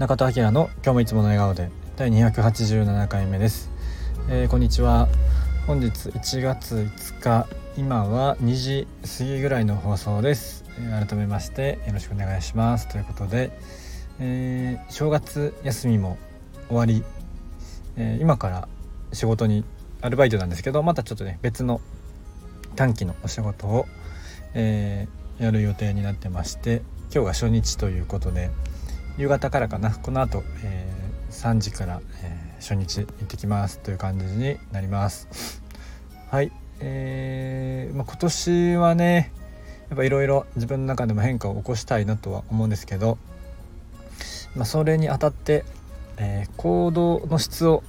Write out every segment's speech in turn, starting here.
中田明の今日もいつもの笑顔で第287回目です、えー、こんにちは。本日1月5日今は2時過ぎぐらいの放送です、えー、改めましてよろしくお願いします。ということで、えー、正月休みも終わり、え今から仕事にアルバイトなんですけどまたちょっとね別の短期のお仕事を、えやる予定になってまして今日が初日ということで夕方からかな。この後、えー、3時から、えー、初日行ってきますという感じになります。はい。えー、まあ、今年はねやっぱいろいろ自分の中でも変化を起こしたいなとは思うんですけど、まあ、それにあたって、えー、行動の質を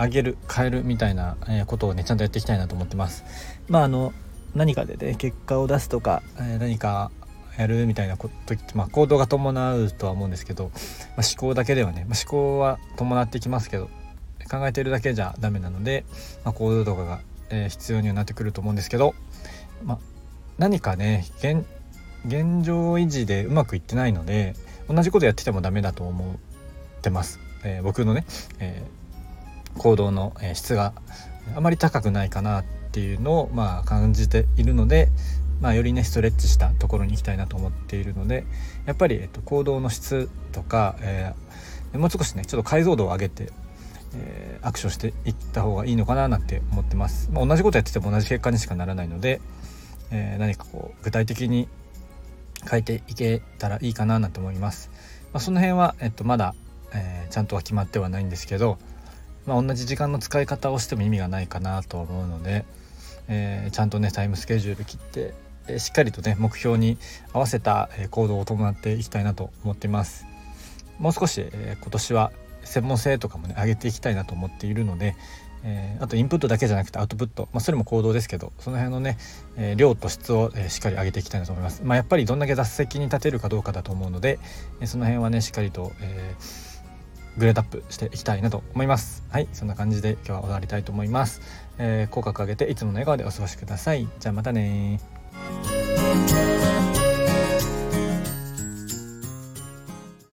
上げる変えるみたいなことをねちゃんとやっていきたいなと思ってます。まああの何かでね結果を出すとか、何かやるみたいなことって、まあ、行動が伴うとは思うんですけど、まあ、思考だけではね、まあ、思考は伴ってきますけど考えてるだけじゃダメなので、まあ、行動とかが、えー、必要にはなってくると思うんですけど、まあ、何かね現現状維持でうまくいってないので同じことやっててもダメだと思ってます、えー、僕のね、えー、行動の質があまり高くないかなっていうのをまあ感じているので、まあ、よりねストレッチしたところに行きたいなと思っているのでやっぱり、えっと、行動の質とか、えー、もう少しねちょっと解像度を上げて、えー、アクションしていった方がいいのかななんて思ってます、まあ、同じことやってても同じ結果にしかならないので、えー、何かこう具体的に変えていけたらいいかななんて思います、まあ、その辺は、えっと、まだ、えちゃんとは決まってはないんですけど、まあ、同じ時間の使い方をしても意味がないかなと思うので、えちゃんとねタイムスケジュール切ってしっかりとね目標に合わせた行動を伴っていきたいなと思っています。もう少し、今年は専門性とかもね上げていきたいなと思っているので、え、あとインプットだけじゃなくてアウトプット、まあ、それも行動ですけどその辺のね、え、量と質を、え、しっかり上げていきたいなと思います、まあ、やっぱりどんだけ雑席に立てるかどうかだと思うので、えその辺はねしっかりと、えグレードアップしていきたいなと思います。はいそんな感じで今日は終わりたいと思います、え口角上げていつもの笑顔でお過ごしください。じゃあまたね Thank you.